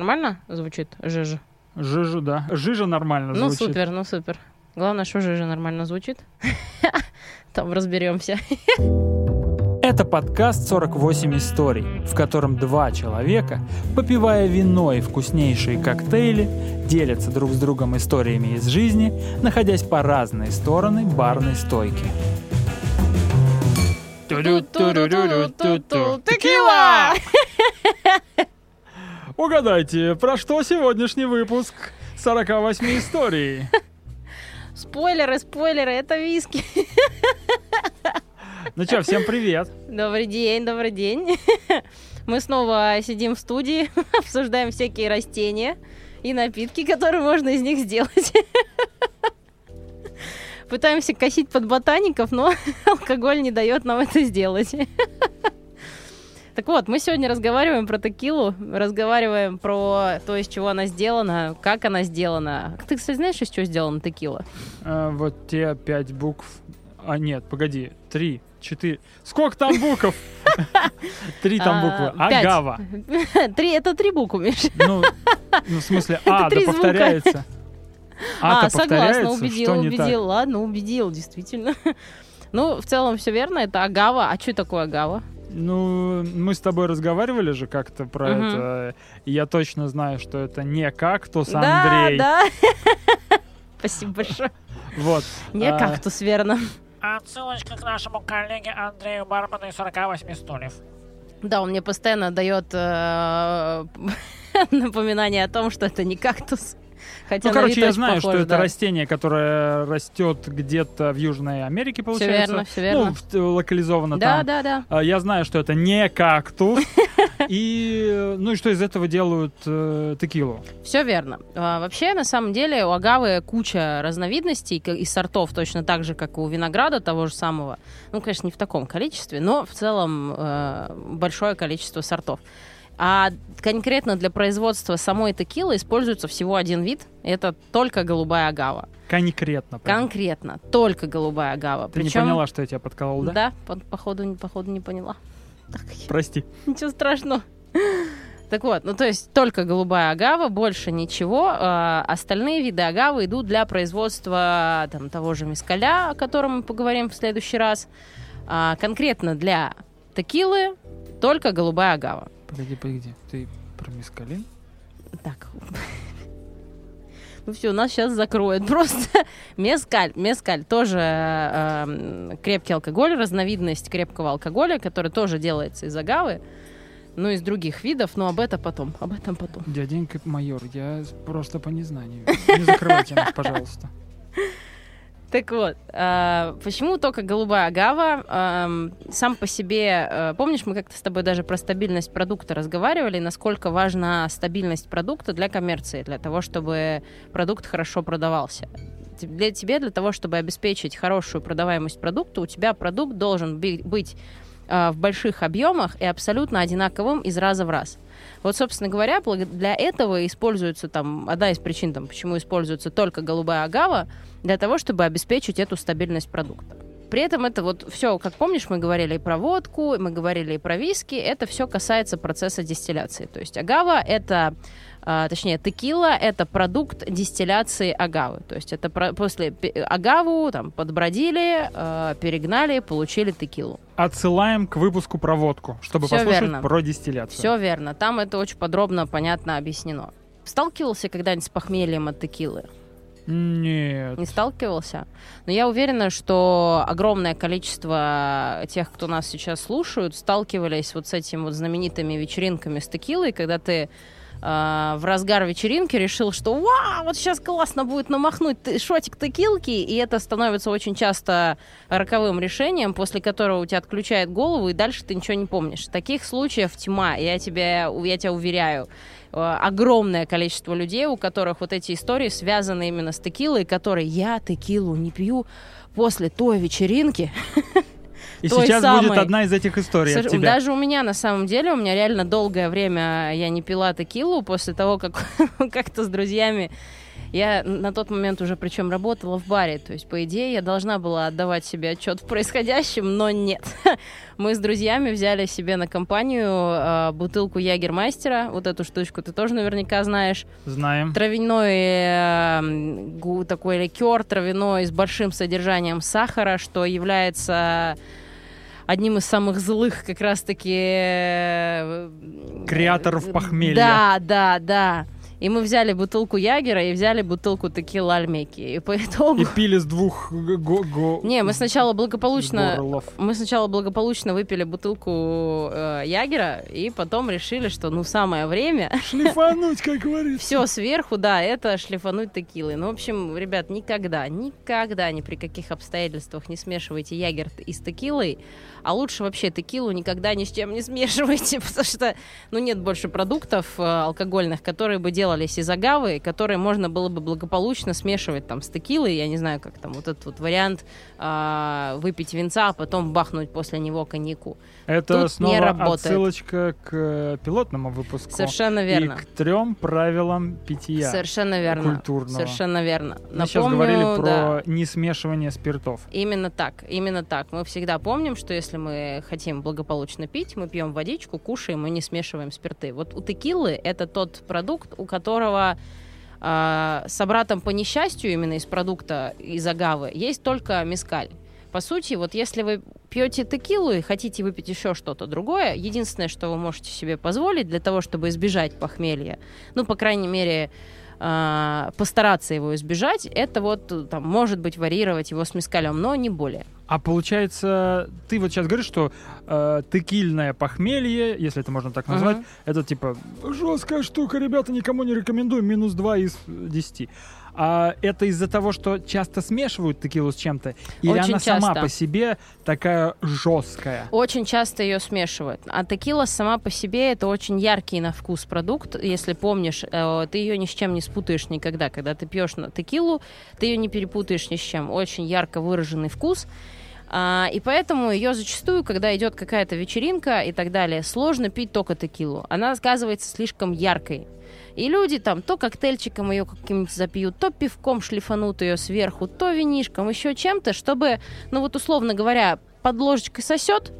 Нормально звучит жижа? Жижу, да. Жижа нормально Ну, звучит. супер, ну супер. Главное, что жижа нормально звучит. Там разберемся. Это подкаст 48 историй, в котором два человека, попивая вино и вкуснейшие коктейли, делятся друг с другом историями из жизни, находясь по разные стороны барной стойки. Текила! Угадайте, про что сегодняшний выпуск 48 историй? Спойлеры, спойлеры, это виски. Ну что, всем привет. Добрый день, добрый день. Мы снова сидим в студии, обсуждаем всякие растения и напитки, которые можно из них сделать. Пытаемся косить под ботаников, но алкоголь не дает нам это сделать. Так вот, мы сегодня разговариваем про текилу, разговариваем про то, из чего она сделана, как она сделана. Ты, кстати, знаешь, из чего сделана текила? А, вот те пять букв. А нет, погоди, три, четыре. Сколько там букв? Три там А, буквы. Агава. Три, это три буквы, Миш. Ну, ну, в смысле, А, да повторяется. А, согласна, убедил, убедил. Ладно, убедил, действительно. Ну, в целом все верно, это агава. А что такое агава? Ну, мы с тобой разговаривали же как-то про Мгм. это. Я точно знаю, что это не кактус Да, Андрей. да. Спасибо большое. Вот. Не А, кактус, верно. Отсылочка к нашему коллеге Андрею Бармену из 48 стульев. Да, он мне постоянно дает э, напоминание о том, что это не кактус. Хотя Ну, короче, я знаю, похож, что это да. растение, которое растет где-то в Южной Америке, Все получается. верно, все верно. Ну, в- локализовано да, там. да, да. А, Я знаю, что это не кактус. И, э, ну и что из этого делают э, текилу? Все верно. А, вообще, на самом деле, у агавы куча разновидностей и сортов, точно так же, как и у винограда того же самого. Ну, конечно, не в таком количестве, но в целом э, большое количество сортов. А конкретно для производства самой текилы используется всего один вид. Это только голубая агава. Конкретно. прям. Конкретно только голубая агава. Ты Причем, не поняла, что я тебя подколол, да? Да, по- походу, походу не поняла. Прости. Ничего страшного. Так вот, ну то есть только голубая агава, больше ничего. А, остальные виды агавы идут для производства там, того же мискаля, о котором мы поговорим в следующий раз. А, конкретно для текилы только голубая агава. Погоди, погоди. Ты про мискалин? Так. Ну все, нас сейчас закроют. Просто мескаль. Мескаль тоже э, крепкий алкоголь, разновидность крепкого алкоголя, который тоже делается из агавы. Ну, из других видов, но об этом потом. Об этом потом. Дяденька майор, я просто по незнанию. Не закрывайте нас, пожалуйста. Так вот, э, почему только голубая агава? Сам по себе, э, помнишь, мы как-то с тобой даже про стабильность продукта разговаривали, насколько важна стабильность продукта для коммерции, для того, чтобы продукт хорошо продавался. Для тебе, для того, чтобы обеспечить хорошую продаваемость продукта, у тебя продукт должен быть э, в больших объемах и абсолютно одинаковым из раза в раз. Вот, собственно говоря, для этого используется там одна из причин, там, почему используется только голубая агава, для того, чтобы обеспечить эту стабильность продукта. При этом это вот все, как помнишь, мы говорили и про водку, мы говорили и про виски, это все касается процесса дистилляции. То есть агава это, а, точнее, текила это продукт дистилляции агавы. То есть это про- после агаву там подбродили, а, перегнали, получили текилу. Отсылаем к выпуску про водку, чтобы Всё послушать верно. про дистилляцию. Все верно, там это очень подробно, понятно объяснено. Сталкивался когда-нибудь с похмельем от текилы? Нет. Не сталкивался. Но я уверена, что огромное количество тех, кто нас сейчас слушают, сталкивались вот с этими вот знаменитыми вечеринками с текилой, когда ты э, в разгар вечеринки решил, что вау, вот сейчас классно будет намахнуть шотик текилки, и это становится очень часто роковым решением, после которого у тебя отключает голову, и дальше ты ничего не помнишь. Таких случаев тьма, я тебя, я тебя уверяю. Э, огромное количество людей, у которых вот эти истории связаны именно с текилой, которые я текилу не пью после той вечеринки. И той сейчас самой. будет одна из этих историй от Слушай, тебя. Даже у меня, на самом деле, у меня реально долгое время я не пила текилу после того, как как-то с друзьями Я на тот момент уже причем работала в баре, то есть, по идее, я должна была отдавать себе отчет в происходящем, но нет. Мы с друзьями взяли себе на компанию э, бутылку Ягермастера, вот эту штучку ты тоже наверняка знаешь. Знаем. Травяной э, гу- такой ликер травяной с большим содержанием сахара, что является одним из самых злых как раз-таки... э, Креаторов похмелья. Да, да, да. И мы взяли бутылку Ягера и взяли бутылку текила Альмеки. И по итогу... И пили с двух го- го- го- Не, мы сначала благополучно... горлов. Мы сначала благополучно выпили бутылку э, Ягера, и потом решили, что ну самое время Шлифануть, как говорится. все сверху, да, это шлифануть текилой. Ну, в общем, ребят, никогда, никогда ни при каких обстоятельствах не смешивайте ягер и с текилой, а лучше вообще текилу никогда ни с чем не смешивайте, потому что, ну, нет больше продуктов э, алкогольных, которые бы делались из которые можно было бы благополучно смешивать там с текилой, я не знаю, как там вот этот вот вариант а, выпить винца, а потом бахнуть после него коньяку. Это Тут снова не работает. отсылочка к э, пилотному выпуску. Совершенно верно. И к трем правилам питья. Совершенно верно. культурного. Совершенно верно. Мы сейчас Напомню, говорили про да. несмешивание спиртов. Именно так, именно так. Мы всегда помним, что если мы хотим благополучно пить, мы пьем водичку, кушаем и не смешиваем спирты. Вот у текилы это тот продукт, у которого а, собратом по несчастью именно из продукта из агавы есть только мескаль. По сути, вот если вы пьете текилу и хотите выпить еще что-то другое, единственное, что вы можете себе позволить для того, чтобы избежать похмелья, ну, по крайней мере, а, постараться его избежать, это вот э, там может быть варьировать его с мескалем, но не более. А получается, ты вот сейчас говоришь, что э, текильное похмелье, если это можно так назвать, Мгм. это типа жесткая штука, ребята, никому не рекомендую, минус 2 из 10. А это из-за того, что часто смешивают текилу с чем-то? Или Очень она сама часто. по себе такая жесткая? Очень часто ее смешивают. А текила сама по себе это очень яркий на вкус продукт. Если помнишь, э, ты ее ни с чем не спутаешь никогда. Когда ты пьешь на текилу, ты ее не перепутаешь ни с чем. Очень ярко выраженный вкус. А, и поэтому ее зачастую, когда идет какая-то вечеринка и так далее, сложно пить только текилу. Она оказывается слишком яркой. И люди там то коктейльчиком ее каким-нибудь запьют, то пивком шлифанут ее сверху, то винишком, еще чем-то, чтобы, ну вот условно говоря, под ложечкой сосет,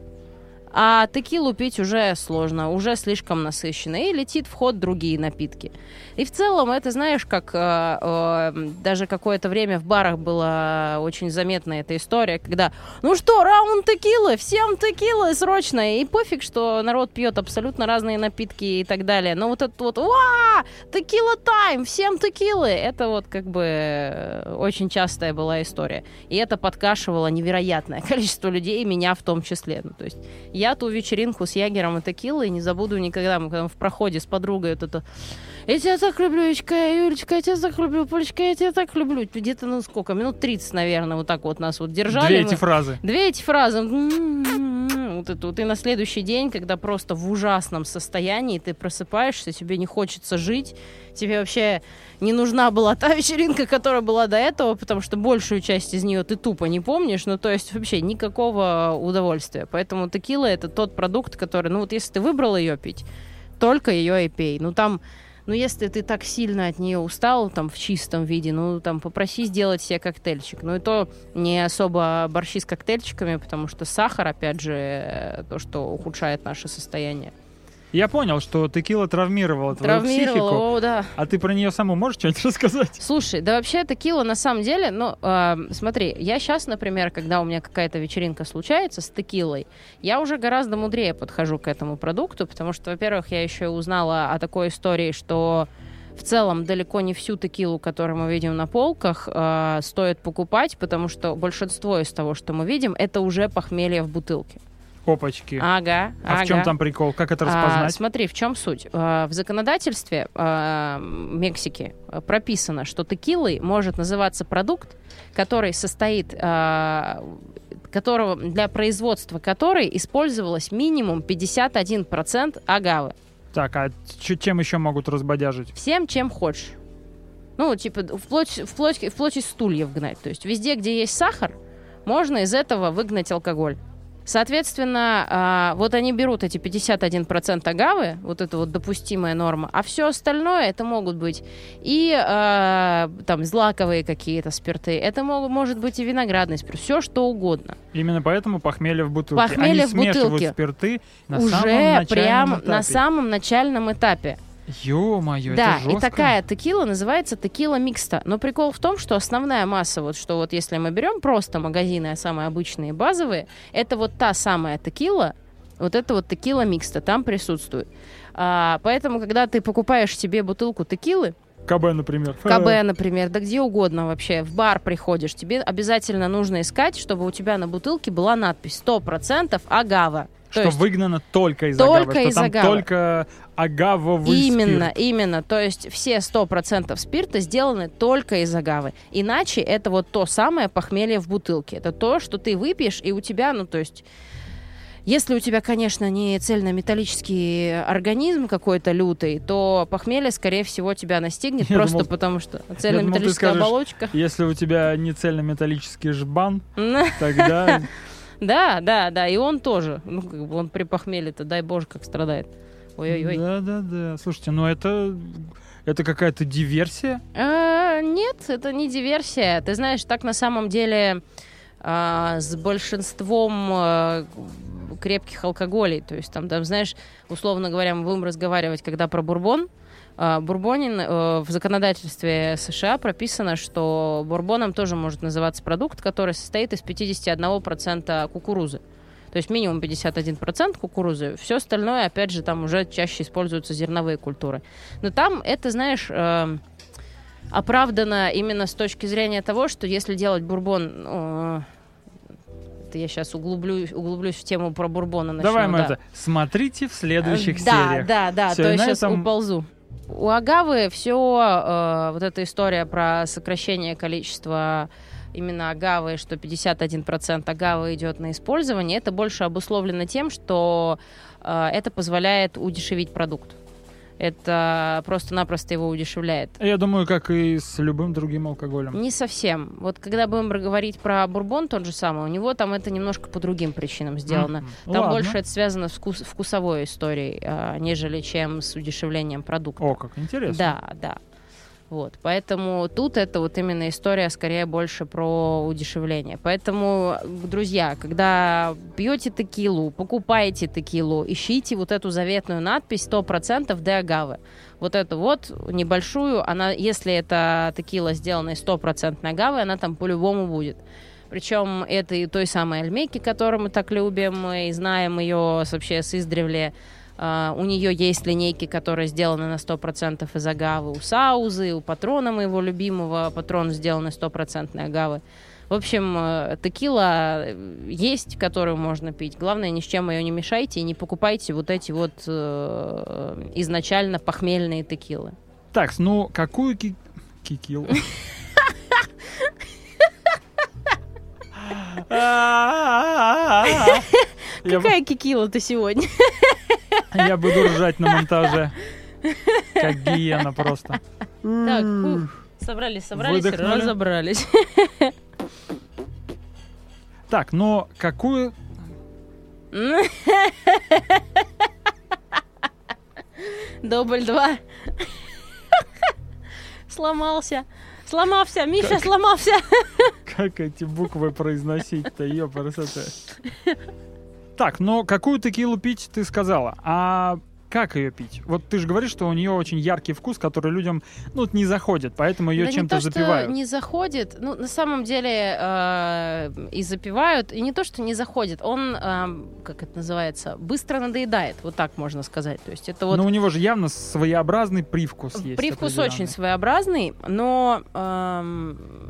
а текилу пить уже сложно, уже слишком насыщенно, и летит в ход другие напитки. И в целом это, знаешь, как э, э, даже какое-то время в барах была очень заметна эта история, когда, ну что, раунд текилы, всем текилы срочно, и пофиг, что народ пьет абсолютно разные напитки и так далее. Но вот это вот, ва, текила тайм, всем текилы, это вот как бы э, очень частая была история. И это подкашивало невероятное количество людей, меня в том числе. Ну, то есть я ту вечеринку с Ягером и текилой не забуду никогда. Мы когда в проходе с подругой вот это... Я тебя так люблю, Юлечка, Юлечка, я тебя так люблю, Полечка, я тебя так люблю. Где-то, ну сколько, минут 30, наверное, вот так вот нас вот держали. Две мы. эти фразы. Две эти фразы. Вот это вот. И на следующий день, когда просто в ужасном состоянии ты просыпаешься, тебе не хочется жить, тебе вообще не нужна была та вечеринка, которая была до этого, потому что большую часть из нее ты тупо не помнишь, ну то есть вообще никакого удовольствия. Поэтому текила это тот продукт, который, ну вот если ты выбрал ее пить, только ее и пей. Ну там ну, если ты так сильно от нее устал, там, в чистом виде, ну, там, попроси сделать себе коктейльчик. Ну, и то не особо борщи с коктейльчиками, потому что сахар, опять же, э, то, что ухудшает наше состояние. Я понял, что текила травмировала твою Травмировало, психику. о, да. А ты про нее саму можешь что-нибудь рассказать? Слушай, да вообще текила на самом деле, ну, э, смотри, я сейчас, например, когда у меня какая-то вечеринка случается с текилой, я уже гораздо мудрее подхожу к этому продукту, потому что, во-первых, я еще узнала о такой истории, что в целом далеко не всю текилу, которую мы видим на полках, э, стоит покупать, потому что большинство из того, что мы видим, это уже похмелье в бутылке. Опачки. Ага, А в чем ага. там прикол? Как это А, распознать? смотри, в чем суть? А, В законодательстве а, Мексики а, прописано, что текилой может называться продукт, который состоит, а, которого, для производства которой использовалось минимум 51% агавы. Так, а чем еще могут разбодяжить? Всем, чем хочешь. Ну, типа, вплоть, вплоть, вплоть из стульев гнать. То есть везде, где есть сахар, можно из этого выгнать алкоголь. Соответственно, а, вот они берут эти 51% агавы, вот это вот допустимая норма, а все остальное это могут быть и а, там злаковые какие-то спирты, это может быть и виноградный спирт, все что угодно. Именно поэтому похмелье в бутылке. Похмелье Они в бутылке. спирты на самом Уже начальном прям этапе. на самом начальном этапе. Ё-моё, Да, это жестко. и такая текила называется текила микста. Но прикол в том, что основная масса, вот что вот если мы берем просто магазины, а самые обычные базовые, это вот та самая текила, вот это вот текила микста там присутствует. А, поэтому, когда ты покупаешь себе бутылку текилы, КБ, например. КБ, например, да где угодно вообще, в бар приходишь, тебе обязательно нужно искать, чтобы у тебя на бутылке была надпись 100% агава. То Что есть выгнано только из Только агавы. из что там агавы. только агавовый Именно, спирт. именно. То есть все 100% спирта сделаны только из агавы. Иначе это вот то самое похмелье в бутылке. Это то, что ты выпьешь, и у тебя, ну, то есть... Если у тебя, конечно, не цельнометаллический организм какой-то лютый, то похмелье, скорее всего, тебя настигнет Я просто думал- потому, что цельнометаллическая скажешь, оболочка. Если у тебя не цельнометаллический жбан, тогда Да, да, да, и он тоже. Ну, как бы он при похмелье-то, дай боже, как страдает. Ой-ой-ой. Да, да, да. Слушайте, ну это это какая-то диверсия. А, нет, это не диверсия. Ты знаешь, так на самом деле а, с большинством а, крепких алкоголей. То есть там, там, знаешь, условно говоря, мы будем разговаривать, когда про бурбон. А, Бурбонин э, в законодательстве США прописано, что бурбоном тоже может называться продукт, который состоит из 51% кукурузы. То есть минимум 51% кукурузы. Все остальное, опять же, там уже чаще используются зерновые культуры. Но там это, знаешь, э, оправдано именно с точки зрения того, что если делать бурбон... ну, это я сейчас углублюсь, углублюсь в тему про бурбона. начну, Давай мы да. это смотрите в следующих да, сериях. Да, да, Всё, то есть сейчас этом- уползу. У Агавы все, вот эта история про сокращение количества именно агавы, что 51% агавы идет на использование, это больше обусловлено тем, что э, это позволяет удешевить продукт. Это просто-напросто его удешевляет. Я думаю, как и с любым другим алкоголем. Не совсем. Вот когда будем говорить про бурбон тот же самый, у него там это немножко по другим причинам сделано. Мгм. Там Ладно. больше это связано с вкус- вкусовой историей, а, нежели чем с удешевлением продукта. О, как интересно. Да, да. Вот, поэтому тут это вот именно история скорее больше про удешевление. Поэтому, друзья, когда пьете текилу, покупаете текилу, ищите вот эту заветную надпись 100% де агавы. Вот эту вот небольшую, она, если это текила сделана из 100% агавы, она там по-любому будет. Причем это и той самой альмейки, которую мы так любим и знаем ее вообще с издревле. А, у нее есть линейки, которые сделаны на 100% из агавы. У Саузы, у патрона моего любимого. Патрон сделан из 100% агавы. В общем, э, текила есть, которую можно пить. Главное, ни с чем ее не мешайте и не покупайте вот эти вот э, изначально похмельные текилы. Так, ну какую ки- кикилу? Я бу- Какая кикила ты сегодня? Я буду ржать на монтаже. Как гиена просто. Так, ух, собрались, собрались, Выдохнули. разобрались. Так, но какую... Дубль два. Сломался. Сломался, Миша, сломался. Как эти буквы произносить-то, ёпарасоте. Так, но какую текилу пить, ты сказала. А как ее пить? Вот ты же говоришь, что у нее очень яркий вкус, который людям, ну, не заходит, поэтому ее Да не чем-то то, что запивают. не заходит, ну, на самом деле э, и запивают, и не то, что не заходит, он, э, как это называется, быстро надоедает, вот так можно сказать. То есть это вот Но у него же явно своеобразный привкус есть. Привкус очень своеобразный, но эм,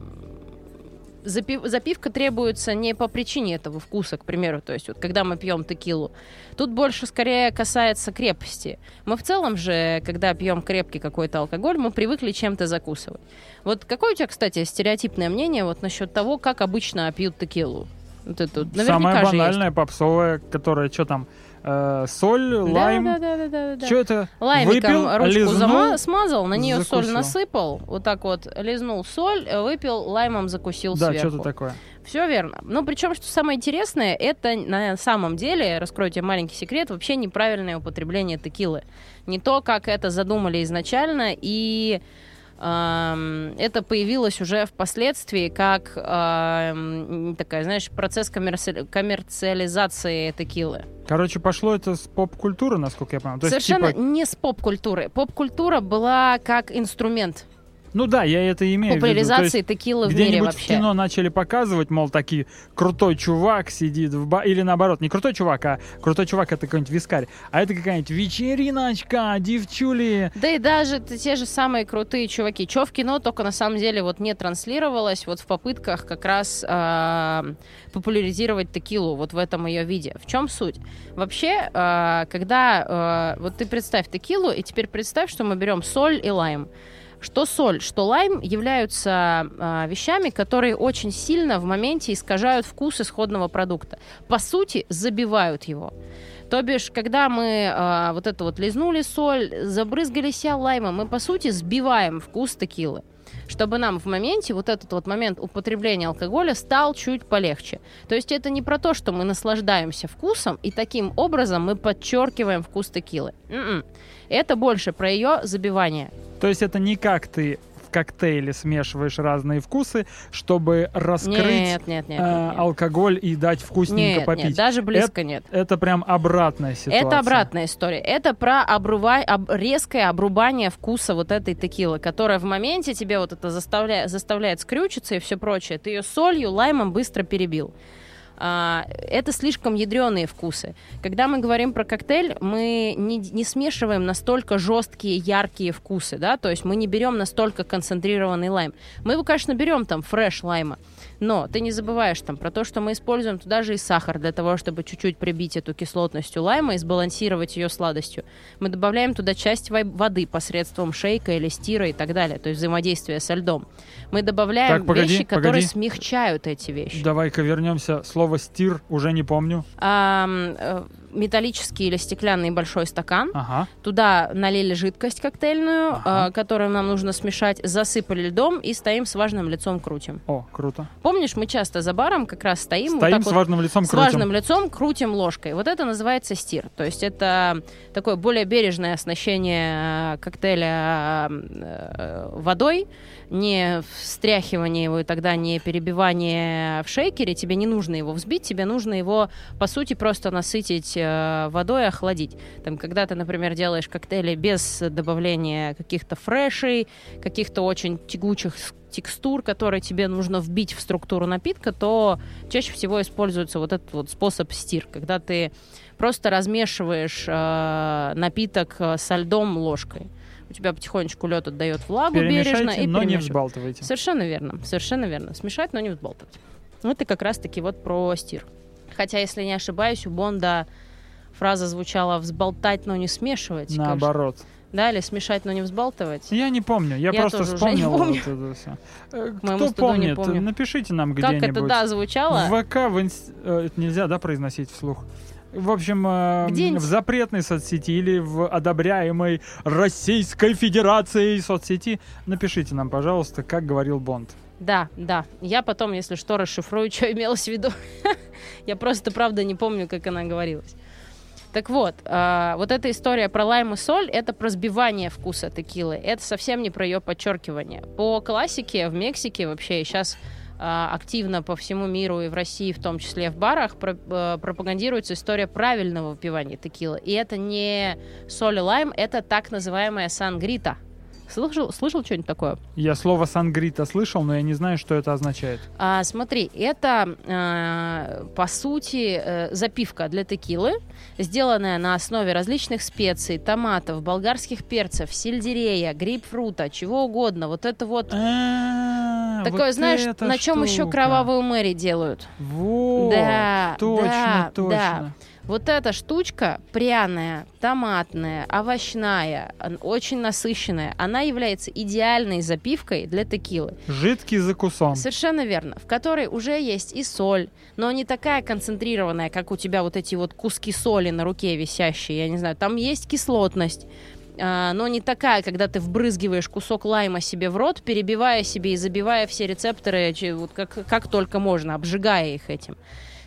запив- запивка требуется не по причине этого вкуса, к примеру. То есть вот когда мы пьем текилу, тут больше скорее касается крепости. Мы в целом же, когда пьем крепкий какой-то алкоголь, мы привыкли чем-то закусывать. Вот какое у тебя, кстати, стереотипное мнение вот насчет того, как обычно пьют текилу? Вот это вот есть. банальная, попсовая, которая что там, э, соль, Да, лайм. да, да, да, да, да. Что это? Лаймиком Выпил, ручку лизнул? зама- смазал, на нее соль закусил. насыпал, вот так вот лизнул соль, э, выпил, лаймом закусил Да, сверху. что-то такое. Все верно. Ну, причем, что самое интересное, это на самом деле, раскрою тебе маленький секрет, вообще неправильное употребление текилы. Не то, как это задумали изначально, и это появилось уже впоследствии как такая, знаешь, процесс коммерци- коммерциализации текилы. Короче, пошло это с поп-культуры, насколько я понял. То есть, Совершенно типа, не с поп-культуры. Поп-культура была как инструмент ну да, я это имею в виду. Популяризации текилы в мире в вообще. кино начали показывать, мол, такие крутой чувак сидит в ба... Или наоборот, не крутой чувак, а крутой чувак это какой-нибудь вискарь. А это какая-нибудь вечериночка, девчули. Да и даже те же самые крутые чуваки. Чё в кино только на самом деле вот не транслировалось вот в попытках как раз а, популяризировать текилу вот в этом ее виде. В чем суть? Вообще, а, когда а, вот ты представь текилу, и теперь представь, что мы берем соль и лайм. Что соль, что лайм являются а, вещами, которые очень сильно в моменте искажают вкус исходного продукта. По сути, забивают его. То бишь, когда мы а, вот это вот лизнули соль, забрызгали себя лаймом, мы, по сути, сбиваем вкус текилы чтобы нам в моменте, вот этот вот момент употребления алкоголя стал чуть полегче. То есть это не про то, что мы наслаждаемся вкусом, и таким образом мы подчеркиваем вкус текилы. М-м. Это больше про ее забивание. То есть это не как ты в коктейле смешиваешь разные вкусы, чтобы раскрыть Нет, нет, нет. э, алкоголь и дать вкусненько Нет, попить. нет, даже близко нет. Это прям обратная ситуация. Это обратная история. Это про обрува- об- резкое обрубание вкуса вот этой текилы, которая в моменте тебе вот это заставляет, заставляет скрючиться и все прочее. Ты ее солью, лаймом быстро перебил. А, это слишком ядреные вкусы. Когда мы говорим про коктейль, мы не, не смешиваем настолько жесткие, яркие вкусы, да, то есть мы не берем настолько концентрированный лайм. Мы его, конечно, берем там фреш лайма, но ты не забываешь там про то, что мы используем туда же и сахар для того, чтобы чуть-чуть прибить эту кислотность у лайма и сбалансировать ее сладостью. Мы добавляем туда часть воды посредством шейка или стира и так далее, то есть взаимодействие со льдом. Мы добавляем Так, погоди, вещи, которые погоди. смягчают эти вещи. Давай-ка вернемся. Слово стир уже не помню. Э, металлический или стеклянный большой стакан. Ага. Туда налили жидкость коктейльную, Ага. э, которую нам нужно смешать, засыпали льдом и стоим с важным лицом крутим. О, круто. Помнишь, мы часто за баром как раз стоим, вот Стоим так с вот важным лицом, с крутим. важным лицом крутим ложкой. Вот это называется стир. То есть это такое более бережное оснащение э, коктейля э, водой, не встряхивание его и тогда не перебивание в шейкере. Тебе не нужно его взбить, тебе нужно его, по сути, просто насытить водой и охладить. Там, когда ты, например, делаешь коктейли без добавления каких-то фрешей, каких-то очень тягучих текстур, которые тебе нужно вбить в структуру напитка, то чаще всего используется вот этот вот способ стир, когда ты просто размешиваешь э, напиток э, со льдом ложкой. У тебя потихонечку лед отдает влагу бережно и но не взбалтывайте. Совершенно верно, совершенно верно. Смешать, но не взбалтывать. Ну, это как раз-таки вот про стир. Хотя, если не ошибаюсь, у Бонда фраза звучала «взболтать, но не смешивать». Как Наоборот. Да, или «смешать, но не взбалтывать». Я не помню, я, Я просто вспомнил вот это моему Кто помнит, помню. напишите нам Как где-нибудь. это, да, звучало? В ВК, в инс- э, это нельзя, да, произносить вслух? В общем, э, в запретной соцсети или в одобряемой Российской Федерацией соцсети напишите нам, пожалуйста, как говорил Бонд. Да, да. Я потом, если что, расшифрую, что имелось в виду. Я просто, правда, не помню, как она говорилась. Так вот, а, вот эта история про лайм и соль, это про сбивание вкуса текилы. Это совсем не про ее подчеркивание. По классике в Мексике вообще сейчас активно по всему миру и в России, в том числе в барах, э, пропагандируется история правильного выпивания текилы. И это не соль и лайм, это так называемая сангрита. Слышал, слышал что-нибудь такое? Я слово сангрита слышал, но я не знаю, что это означает. А, смотри, это а, по сути э, запивка для текилы, сделанная на основе различных специй, томатов, болгарских перцев, сельдерея, грейпфрута, чего угодно. Вот это вот А, такое, вот знаешь, на чем еще кровавую Мэри делают. Вот, Да, точно, да, точно. Вот эта штучка пряная, томатная, овощная, очень насыщенная, она является идеальной запивкой для текилы. Жидкий закусон. Совершенно верно. В которой уже есть и соль, но не такая концентрированная, как у тебя вот эти вот куски соли на руке висящие, я не знаю. Там есть кислотность, а, но не такая, когда ты вбрызгиваешь кусок лайма себе в рот, перебивая себе и забивая все рецепторы, вот как, как только можно, обжигая их этим.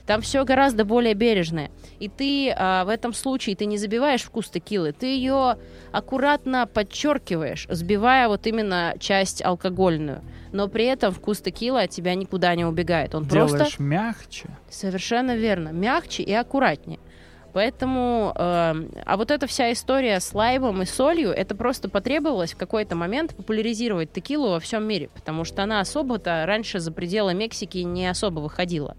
Там все гораздо более бережное. И ты а, в этом случае ты не забиваешь вкус текилы, ты ее аккуратно подчеркиваешь, сбивая вот именно часть алкогольную. Но при этом вкус текила от тебя никуда не убегает. Он Делаешь просто мягче. Совершенно верно. Мягче и аккуратнее. Поэтому, э, а вот эта вся история с лаймом и солью, это просто потребовалось в какой-то момент популяризировать текилу во всем мире, потому что она особо-то раньше за пределы Мексики не особо выходила.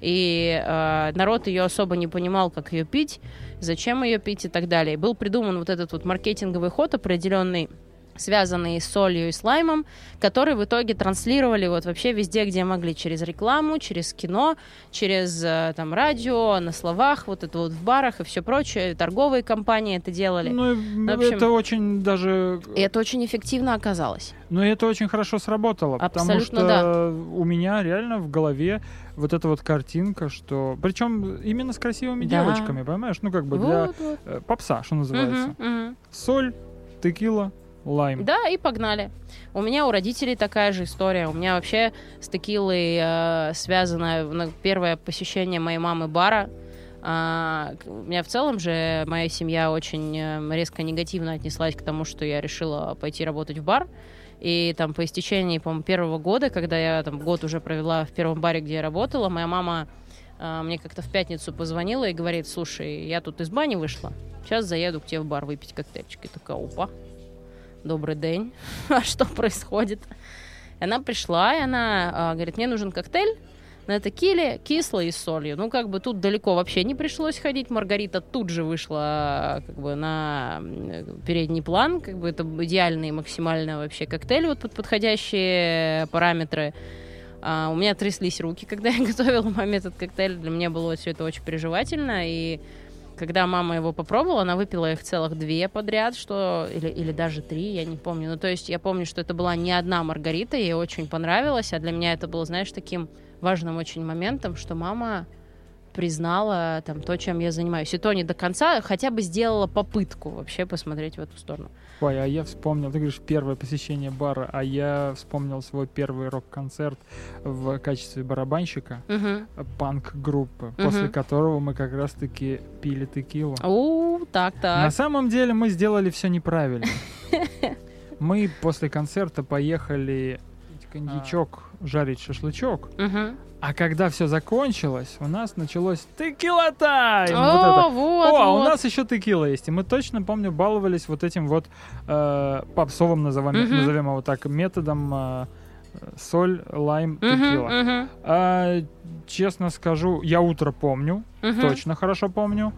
И э, народ ее особо не понимал, как ее пить, зачем ее пить и так далее. Был придуман вот этот вот маркетинговый ход определенный, связанный с солью и с лаймом, который в итоге транслировали вот вообще везде, где могли, через рекламу, через кино, через э, там радио, на словах, вот это вот в барах и все прочее, торговые компании это делали. Ну, общем- это очень даже... И это очень эффективно оказалось. Но это очень хорошо сработало, потому Абсолютно что да. у меня реально в голове вот эта вот картинка, что... Причем именно с красивыми Да. девочками, понимаешь? Ну, как бы для Вот, вот. э, попса, что называется. Мгм, мгм. Соль, текила, лайм. Да, и погнали. У меня у родителей такая же история. У меня вообще с текилой э, связано ну, первое посещение моей мамы бара. К- у меня в целом же моя семья очень э, резко негативно отнеслась к тому, что я решила пойти работать в бар. И там по истечении, по-моему, первого года, когда я там год уже провела в первом баре, где я работала, моя мама э, мне как-то в пятницу позвонила и говорит, слушай, я тут из бани вышла, сейчас заеду к тебе в бар выпить коктейльчик. И такая, опа, добрый день, а что происходит? И она пришла, и она а, говорит, мне нужен коктейль на текиле, кислый и с солью. Ну, как бы тут далеко вообще не пришлось ходить. Маргарита тут же вышла а, как бы на передний план. Как бы это идеальный максимально вообще коктейль вот под подходящие параметры. А, у меня тряслись руки, когда я готовила маме этот коктейль. Для меня было все это очень переживательно. И когда мама его попробовала, она выпила их целых две подряд, что или, или даже три, я не помню. Ну, то есть я помню, что это была не одна Маргарита, ей очень понравилось, а для меня это было, знаешь, таким важным очень моментом, что мама признала там то, чем я занимаюсь. И то не до конца, хотя бы сделала попытку вообще посмотреть в эту сторону. Ой, а я вспомнил, ты говоришь, первое посещение бара, а я вспомнил свой первый рок-концерт в качестве барабанщика Мгм. панк-группы, после Мгм. которого мы как раз-таки пили текилу. У, так, На так. самом деле мы сделали все неправильно. Мы после концерта поехали коньячок, жарить шашлычок. Мгм. А когда все закончилось, у нас началось текила тайм. Вот О, это. вот, О, а у вот. нас еще текила есть. И мы точно, помню, баловались вот этим вот э, попсовым, назовем, Мгм. назовем его так, методом э, соль, лайм, Мгм, текила. А, честно скажу, я утро помню, мгм. точно хорошо помню.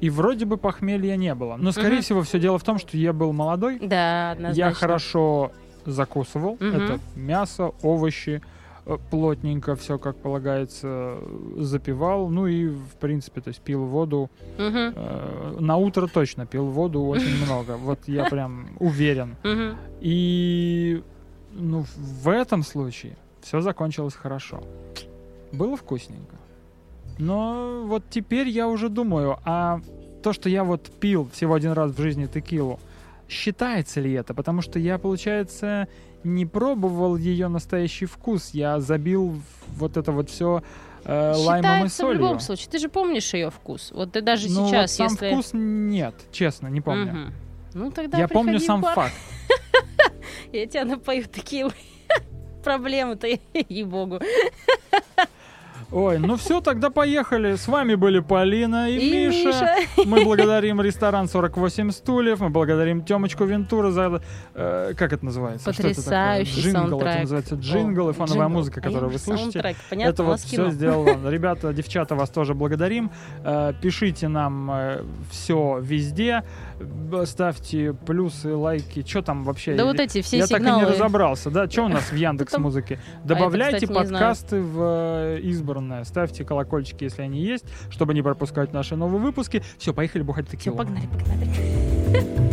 И вроде бы похмелья не было. Но, скорее Мгм. всего, все дело в том, что я был молодой. Да, однозначно. Я хорошо закусывал. Мгм. Это мясо, овощи, э, плотненько все, как полагается, запивал. Ну и, в принципе, то есть пил воду. Мгм, Э, На утро точно пил воду очень много. Вот я прям уверен. И ну, в этом случае все закончилось хорошо. Было вкусненько. Но вот теперь я уже думаю, а то, что я вот пил всего один раз в жизни текилу, считается ли это? Потому что я, получается, не пробовал ее настоящий вкус. Я забил вот это вот все лаймом и Считается в солью. любом случае. Ты же помнишь ее вкус. Вот ты даже Ну, вот сейчас, сам если... вкус нет, честно, не помню. Мгм. Ну тогда Я помню сам бар. факт. Я тебя напою текилой. Проблемы-то, ей-богу. Ой, ну все, тогда поехали. С вами были Полина и, И Миша. Миша. Мы благодарим ресторан 48 стульев, мы благодарим Темочку Вентура за... э, как это называется? Что это такое? Потрясающий Джингл, саундтрек. это называется джингл и фоновая джингл. музыка, А которую я вы слышите. саундтрек, Понятно, это вот все сделал он. Ребята, девчата, вас тоже благодарим. Э, Пишите нам все везде. Ставьте плюсы, лайки. Что там вообще? Да вот эти все Я так сигналы. и не разобрался, да? Что у нас в Яндекс Музыке? это, Добавляйте кстати, не знаю. подкасты в э, избранные. Подписанная. Ставьте колокольчики, если они есть, чтобы не пропускать наши новые выпуски. Все, поехали бухать Все, текилу. погнали, погнали.